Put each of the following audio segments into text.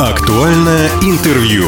Актуальное интервью.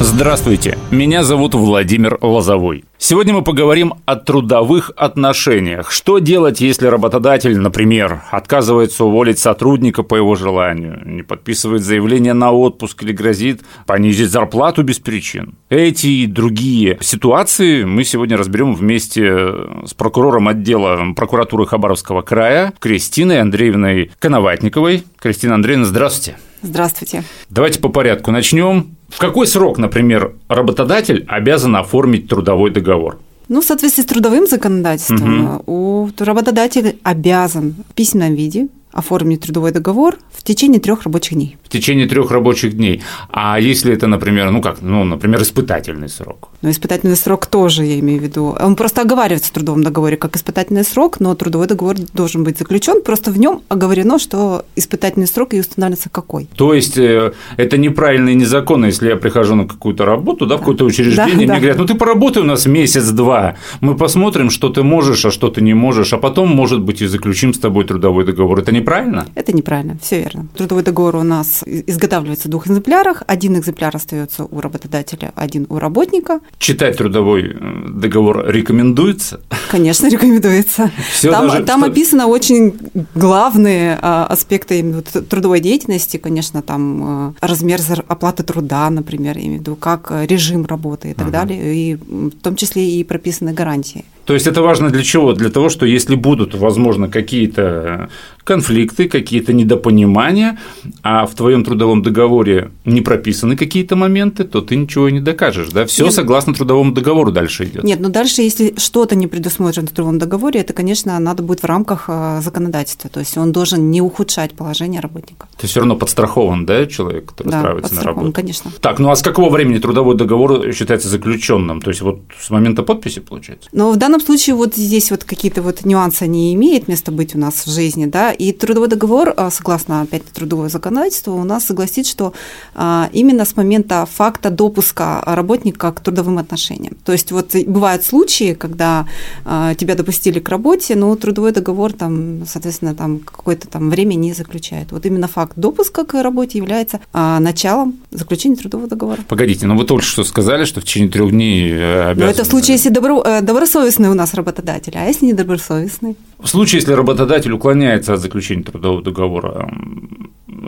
Здравствуйте, меня зовут Владимир Лозовой. Сегодня мы поговорим о трудовых отношениях. Что делать, если работодатель, например, отказывается уволить сотрудника по его желанию, не подписывает заявление на отпуск или грозит понизить зарплату без причин? Эти и другие ситуации мы сегодня разберем вместе с прокурором отдела прокуратуры Хабаровского края Кристиной Андреевной Коноватниковой. Кристина Андреевна, здравствуйте. Здравствуйте. Давайте по порядку начнем. В какой срок, например, работодатель обязан оформить трудовой договор? Ну, в соответствии с трудовым законодательством, угу. у работодателя обязан в письменном виде оформить трудовой договор в течение трех рабочих дней. В течение трех рабочих дней. А если это, например, ну как, ну, например, испытательный срок? Ну, испытательный срок тоже, я имею в виду. Он просто оговаривается в трудовом договоре как испытательный срок, но трудовой договор должен быть заключен. Просто в нем оговорено, что испытательный срок и устанавливается какой. То есть э, это неправильно и незаконно, если я прихожу на какую-то работу, да, в какое-то учреждение, да, мне да. говорят, ну ты поработай у нас месяц-два, мы посмотрим, что ты можешь, а что ты не можешь, а потом, может быть, и заключим с тобой трудовой договор. Это неправильно? Это неправильно, все верно. Трудовой договор у нас изготавливается в двух экземплярах. Один экземпляр остается у работодателя, один у работника. Читать трудовой э, договор рекомендуется? Конечно, рекомендуется. Все там даже, там что... описано очень главные а, аспекты именно трудовой деятельности, конечно, там э, размер оплаты труда, например, имею в виду, как режим работы и так uh-huh. далее, и в том числе и прописаны гарантии. То есть это важно для чего? Для того, что если будут, возможно, какие-то конфликты, какие-то недопонимания, а в твоем трудовом договоре не прописаны какие-то моменты, то ты ничего не докажешь, да? Все согласно трудовому договору дальше идет. Нет, но дальше, если что-то не предусмотрено в трудовом договоре, это, конечно, надо будет в рамках э, законодательства, то есть он должен не ухудшать положение работника. Ты все равно подстрахован, да, человек, который да, устраивается на работу? конечно. Так, ну а с какого времени трудовой договор считается заключенным? То есть вот с момента подписи получается? Ну, в данном данном случае вот здесь вот какие-то вот нюансы не имеет места быть у нас в жизни, да, и трудовой договор, а, согласно опять трудовое законодательство, у нас согласит, что а, именно с момента факта допуска работника к трудовым отношениям. То есть вот бывают случаи, когда а, тебя допустили к работе, но трудовой договор там, соответственно, там какое-то там время не заключает. Вот именно факт допуска к работе является началом заключения трудового договора. Погодите, но вы только что сказали, что в течение трех дней обязаны... Э, но это в случае, если добро, э, добросовестно добросовестный у нас работодатель, а если недобросовестный? В случае, если работодатель уклоняется от заключения трудового договора,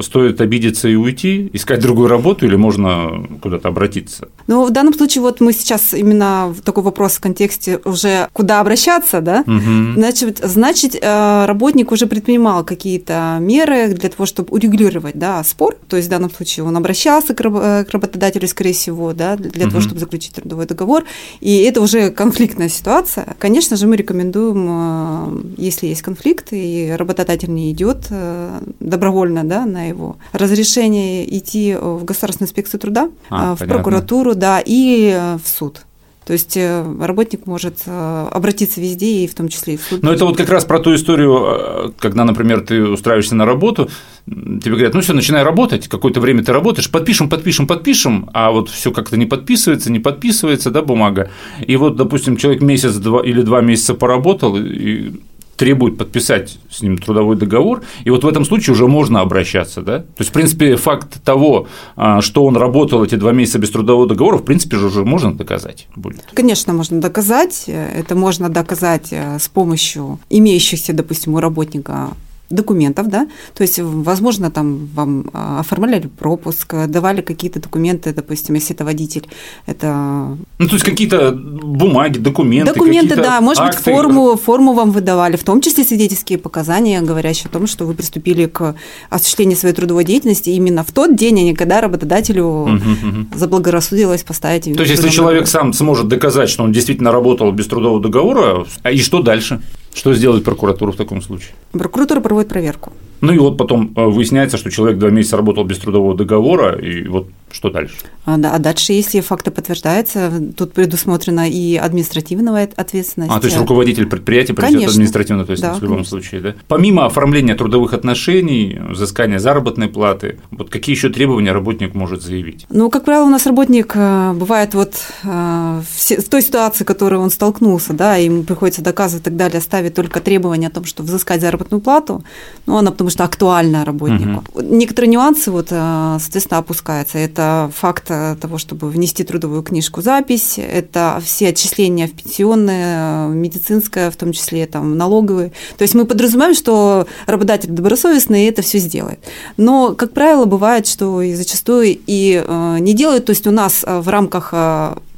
стоит обидеться и уйти, искать другую работу или можно куда-то обратиться? Ну, в данном случае вот мы сейчас именно в такой вопрос в контексте уже куда обращаться, да? Угу. Значит, значит, э, работник уже предпринимал какие-то меры для того, чтобы урегулировать, да, спор. То есть в данном случае он обращался к работодателю, скорее всего, да, для угу. того, чтобы заключить трудовой договор. И это уже конфликтная ситуация. Конечно же, мы рекомендуем, э, если есть конфликт и работодатель не идет э, добровольно, да, на его разрешение идти в Государственную инспекцию труда, а, в понятно. прокуратуру, да, и э, в суд. То есть э, работник может э, обратиться везде, и в том числе и в суд. Но это вот как раз про ту историю, когда, например, ты устраиваешься на работу, тебе говорят, ну все, начинай работать, какое-то время ты работаешь, подпишем, подпишем, подпишем, а вот все как-то не подписывается, не подписывается, да, бумага. И вот, допустим, человек месяц два, или два месяца поработал, и требует подписать с ним трудовой договор, и вот в этом случае уже можно обращаться, да? То есть, в принципе, факт того, а, что он работал эти два месяца без трудового договора, в принципе же уже можно доказать будет. Конечно, можно доказать. Это можно доказать э, с помощью имеющихся, допустим, у работника документов, да, то есть, возможно, там вам а, оформляли пропуск, давали какие-то документы, допустим, если это водитель, это… Ну, то есть, какие-то бумаги, документы, Документы, да, может акты. быть, форму, форму вам выдавали, в том числе свидетельские показания, говорящие о том, что вы приступили к осуществлению своей трудовой деятельности именно в тот день, а не когда работодателю угу, угу. заблагорассудилось поставить… То есть, если человек сам сможет доказать, что он действительно работал без трудового договора, а и что дальше? Что сделает прокуратура в таком случае? Прокуратура проводит проверку. Ну и вот потом э, выясняется, что человек два месяца работал без трудового договора, и вот Что дальше? А, да, а дальше, если факты подтверждаются, тут предусмотрена и административная ответственность. А, то есть руководитель предприятия понесет административную ответственность да, в любом конечно. случае, да? Помимо оформления трудовых отношений, взыскания заработной платы, вот какие еще требования работник может заявить? Ну, как правило, у нас работник э, бывает вот э, в той ситуации, в которой он столкнулся, да, ему приходится доказывать и так далее, ставит только требования о том, что взыскать заработную плату, ну, она потому что актуальна работнику. Угу. Некоторые нюансы, вот, э, соответственно, опускаются. Это факт того, чтобы внести трудовую книжку запись, это все отчисления в пенсионные, медицинское, в том числе там налоговые. То есть мы подразумеваем, что работодатель добросовестный и это все сделает. Но, как правило, бывает, что и зачастую и э, не делают. То есть у нас э, в рамках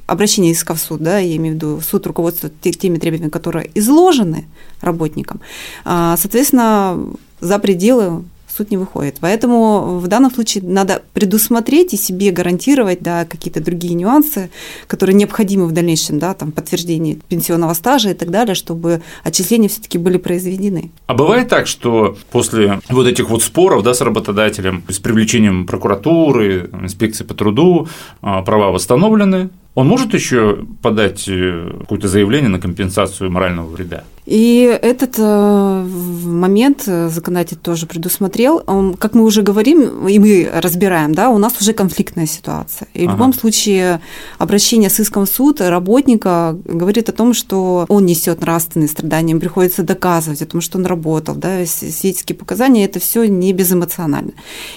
обращения иска в суд, да, я имею в виду суд руководствует теми требованиями, которые изложены работникам, соответственно, за пределы суд не выходит. Поэтому в данном случае надо предусмотреть и себе гарантировать да, какие-то другие нюансы, которые необходимы в дальнейшем, да, там, подтверждении пенсионного стажа и так далее, чтобы отчисления все-таки были произведены. А бывает так, что после вот этих вот споров да, с работодателем, с привлечением прокуратуры, инспекции по труду, а, права восстановлены, он может еще подать э, какое-то заявление на компенсацию морального вреда? И этот э, момент э, законодатель тоже предусмотрел. Он, как мы уже говорим, и мы разбираем, да, у нас уже конфликтная ситуация. И ага. в любом случае обращение с иском в суд работника говорит о том, что он несет нравственные страдания, им приходится доказывать о том, что он работал, да, свидетельские показания, это все не безэмоционально.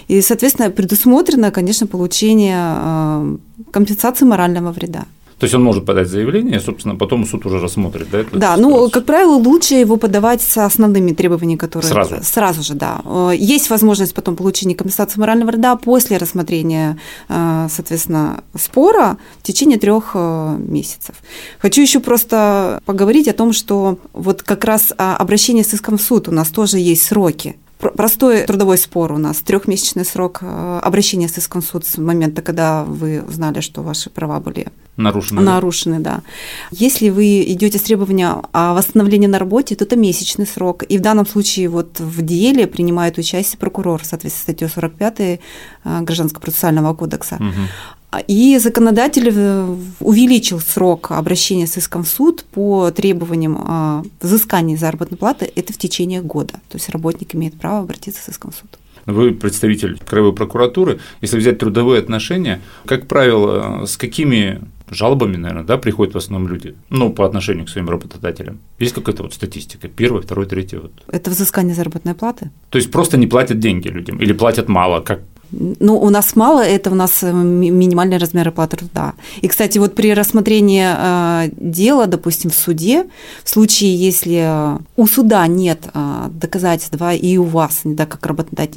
И, соответственно, предусмотрено, конечно, получение компенсации морального вреда. То есть он может подать заявление, и, собственно, потом суд уже рассмотрит, да? Эту да, ситуацию? ну, как правило, лучше его подавать с основными требованиями, которые… Сразу? Сразу же, да. Э, есть возможность потом получения компенсации морального вреда после рассмотрения, э, соответственно, спора в течение трех э, месяцев. Хочу еще просто поговорить о том, что вот как раз а, обращение с иском в суд у нас тоже есть сроки простой трудовой спор у нас, трехмесячный срок обращения с иском суд с момента, когда вы узнали, что ваши права были нарушены. Нарушены, да. Если вы идете с требованием о восстановлении на работе, то это месячный срок. И в данном случае вот в деле принимает участие прокурор, соответственно, статьей 45 э, Гражданского процессуального кодекса. Угу. И законодатель э, увеличил срок обращения с иском в суд по требованиям взыскания заработной платы это в течение года. То есть работник имеет право обратиться с иском в суд. Вы представитель Краевой прокуратуры. Если взять трудовые отношения, как правило, с какими жалобами, наверное, да, приходят в основном люди, ну, по отношению к своим работодателям. Есть какая-то вот статистика? Первый, второй, третий вот. Это взыскание заработной платы? То есть просто не платят деньги людям или платят мало? Как, ну, у нас мало, это у нас э, минимальный размер оплаты труда. И, кстати, вот при рассмотрении э, дела, допустим, в суде, в случае, если э, у суда нет доказательств, да, и у вас, да, как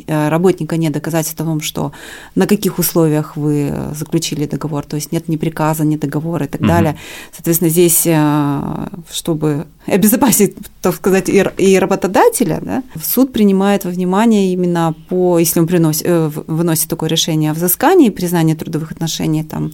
работника нет доказательств о том, что на каких условиях вы заключили договор, то есть нет ни приказа, ни договора и так угу. далее. Соответственно, здесь, чтобы обезопасить, так сказать, и работодателя, да, суд принимает во внимание именно по, если он приносит, выносит такое решение о взыскании, признании трудовых отношений там,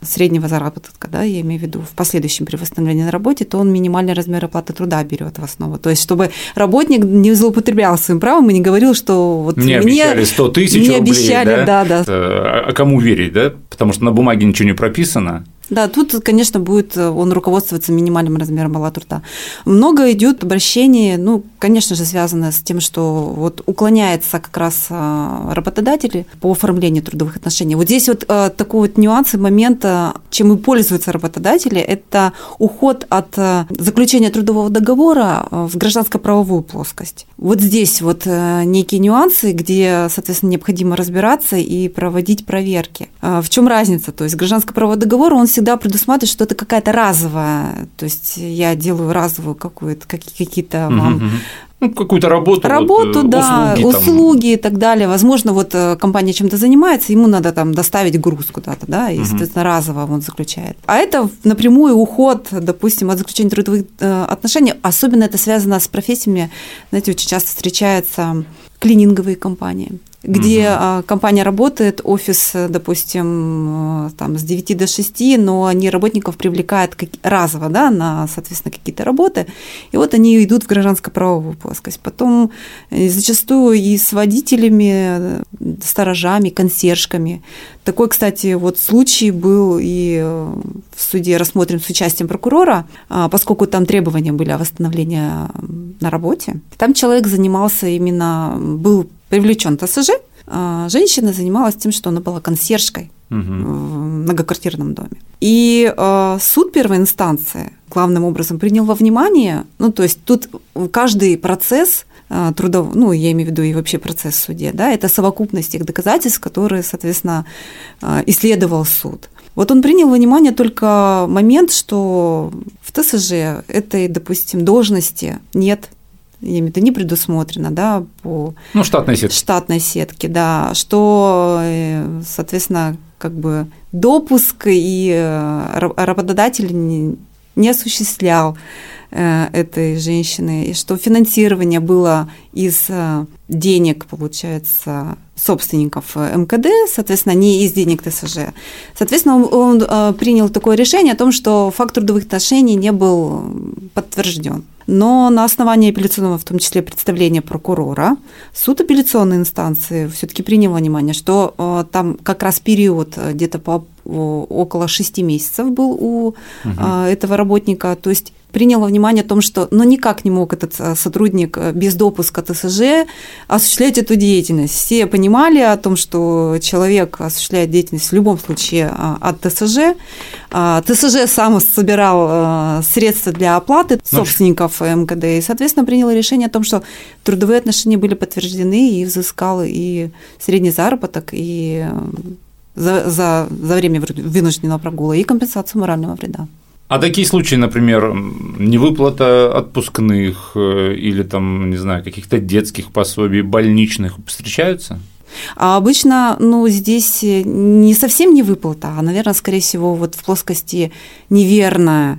среднего заработка, да, я имею в виду в последующем при восстановлении на работе, то он минимальный размер оплаты труда берет в основу. То есть, чтобы работник не злоупотреблял своим правом и не говорил, что вот мне, мне обещали 100 тысяч рублей, обещали, да, да, да. А, а кому верить, да? Потому что на бумаге ничего не прописано, да, тут, конечно, будет э, он руководствоваться минимальным размером мала труда. Много идет обращений, ну, конечно же, связано с тем, что вот уклоняется как раз э, работодатели по оформлению трудовых отношений. Вот здесь вот э, такой вот нюанс и момент, чем и пользуются работодатели, это уход от заключения трудового договора в гражданско-правовую плоскость. Вот здесь вот некие нюансы, где, соответственно, необходимо разбираться и проводить проверки. В чем разница? То есть гражданско-правовой договор, он всегда предусматривает, что это какая-то разовая, то есть я делаю разовую какую-то, какие-то вам ну, какую-то работу. Работу, вот, да, услуги, услуги и так далее. Возможно, вот э, компания чем-то занимается, ему надо там доставить груз куда-то, да, и, соответственно, разово он заключает. А это напрямую уход, допустим, от заключения трудовых э, отношений. Особенно это связано с профессиями, знаете, очень часто встречаются клининговые компании где угу. компания работает, офис, допустим, э, там с 9 до 6, но они работников привлекают разово да, на, соответственно, какие-то работы, и вот они идут в гражданско-правовую плоскость. Потом зачастую и с водителями, сторожами, консьержками. Такой, кстати, вот случай был и в суде рассмотрен с участием прокурора, а, поскольку там требования были о восстановлении на работе. Там человек занимался именно, был привлечен ТСЖ, а женщина занималась тем, что она была консьержкой угу. в многоквартирном доме. И э, суд первой инстанции главным образом принял во внимание, ну то есть тут каждый процесс э, трудов, ну я имею в виду и вообще процесс в суде, да, это совокупность тех доказательств, которые, соответственно, исследовал суд. Вот он принял во внимание только момент, что в ТСЖ этой, допустим, должности нет я имею в виду, не предусмотрено, да, по ну, штатной сетке. штатной сетке, да, что, э, соответственно, как бы допуск и э, работодатель не, не осуществлял э, этой женщины, и что финансирование было из денег, получается, собственников МКД, соответственно, не из денег ТСЖ. Соответственно, он, он принял такое решение о том, что факт трудовых отношений не был подтвержден. Но на основании апелляционного, в том числе, представления прокурора, суд апелляционной инстанции все-таки принял внимание, что э, там как раз период э, где-то по около шести месяцев был у угу. этого работника. То есть принял внимание о том, что ну, никак не мог этот э, сотрудник э, без допуска ТСЖ осуществлять эту деятельность. Все понимали о том, что человек осуществляет деятельность в любом случае а, от ТСЖ. А, ТСЖ сам собирал э, средства для оплаты собственников МКД и, соответственно, принял решение о том, что трудовые отношения были подтверждены и взыскал и средний заработок, и за, за, за время вынужденного прогула, и компенсацию морального вреда. А такие случаи, например, невыплата отпускных э, или там, не знаю, каких-то детских пособий, больничных встречаются? А обычно, ну, здесь не совсем не выплата, а, наверное, скорее всего, вот в плоскости неверная.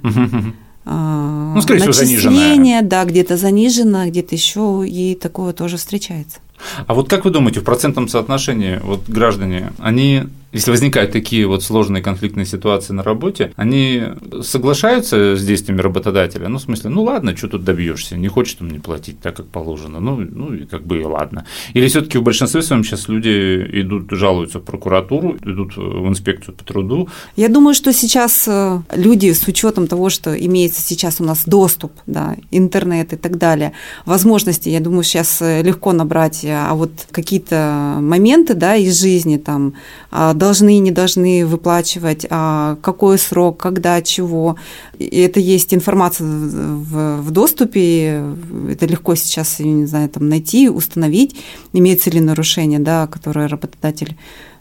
А, ну, скорее всего, заниженное. да, где-то занижено, где-то еще и такое тоже встречается. А вот как вы думаете, в процентном соотношении вот граждане, они если возникают такие вот сложные конфликтные ситуации на работе, они соглашаются с действиями работодателя, ну, в смысле, ну ладно, что тут добьешься, не хочет он мне платить так, как положено, ну, ну и как бы и ладно. Или все-таки в большинстве своем сейчас люди идут, жалуются в прокуратуру, идут в инспекцию по труду. Я думаю, что сейчас э, люди с учетом того, что имеется сейчас у нас доступ, да, интернет и так далее, возможности, я думаю, сейчас э, легко набрать, а вот какие-то моменты, да, из жизни там а должны и не должны выплачивать, а какой срок, когда, чего. И это есть информация в, в доступе, это легко сейчас, я не знаю, там найти, установить, имеется ли нарушение, да, которое работодатель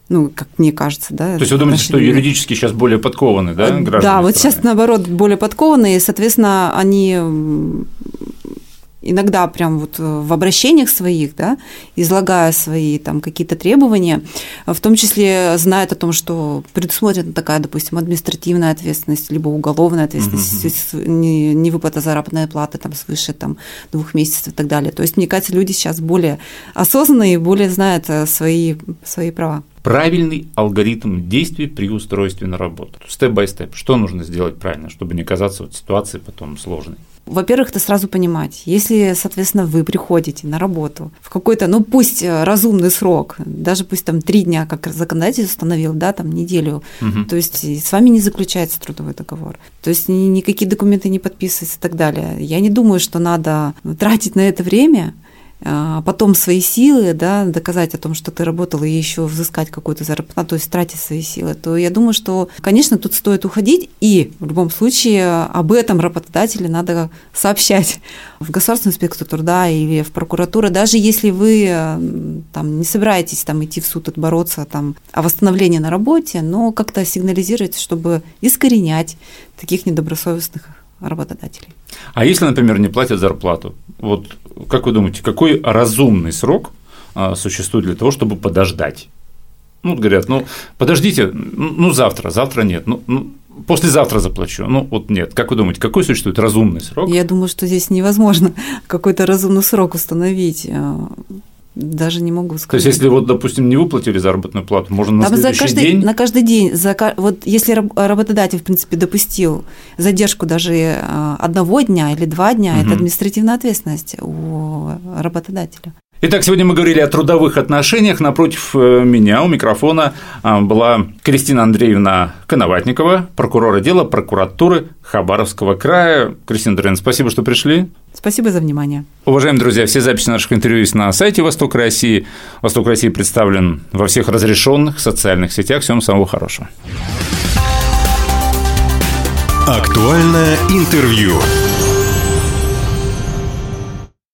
ну, как мне кажется, да. То есть вы думаете, что юридически сейчас более подкованы, да, граждане? Да, вот сейчас наоборот более подкованы, и, соответственно, они иногда прям вот э, в обращениях своих, да, излагая свои там какие-то требования, в том числе знают о том, что предусмотрена такая, допустим, административная ответственность, либо уголовная ответственность, угу. не, не выплата заработной платы там свыше там двух месяцев и так далее. То есть, мне кажется, люди сейчас более осознанные и более знают э, свои, свои права правильный алгоритм действий при устройстве на работу. Step-by-step. Что нужно сделать правильно, чтобы не оказаться в ситуации потом сложной? Во-первых, это сразу понимать. Если, соответственно, вы приходите на работу в какой-то, ну пусть э, разумный срок, даже пусть там три дня, как законодатель установил, да, там неделю, угу. то есть с вами не заключается трудовой договор, то есть никакие документы не подписываются и так далее. Я не думаю, что надо тратить на это время, потом свои силы, да, доказать о том, что ты работал и еще взыскать какую-то зарплату, то есть тратить свои силы, то я думаю, что, конечно, тут стоит уходить, и в любом случае об этом работодателю надо сообщать в Государственную инспекцию труда или в прокуратуру, даже если вы там, не собираетесь там, идти в суд отбороться там, о восстановлении на работе, но как-то сигнализировать, чтобы искоренять таких недобросовестных работодателей. А если, например, не платят зарплату, вот как вы думаете, какой разумный срок а, существует для того, чтобы подождать? Ну, говорят, ну, подождите, ну, завтра, завтра нет, ну, ну послезавтра заплачу. Ну, вот нет. Как вы думаете, какой существует разумный срок? Я думаю, что здесь невозможно какой-то разумный срок установить. Даже не могу сказать. То есть, если вот, допустим, не выплатили заработную плату, можно на Там за следующий каждый, день? На каждый день. За, вот если работодатель, в принципе, допустил задержку даже э, одного дня или два дня, угу. это административная ответственность у работодателя. Итак, сегодня мы говорили о трудовых отношениях. Напротив э, меня у микрофона а, была Кристина Андреевна Коноватникова, прокурор отдела прокуратуры Хабаровского края. Кристина Андреевна, спасибо, что пришли. Спасибо за внимание. Уважаемые друзья, все записи наших интервью есть на сайте Восток России. Восток России представлен во всех разрешенных социальных сетях. Всем самого хорошего. Актуальное интервью.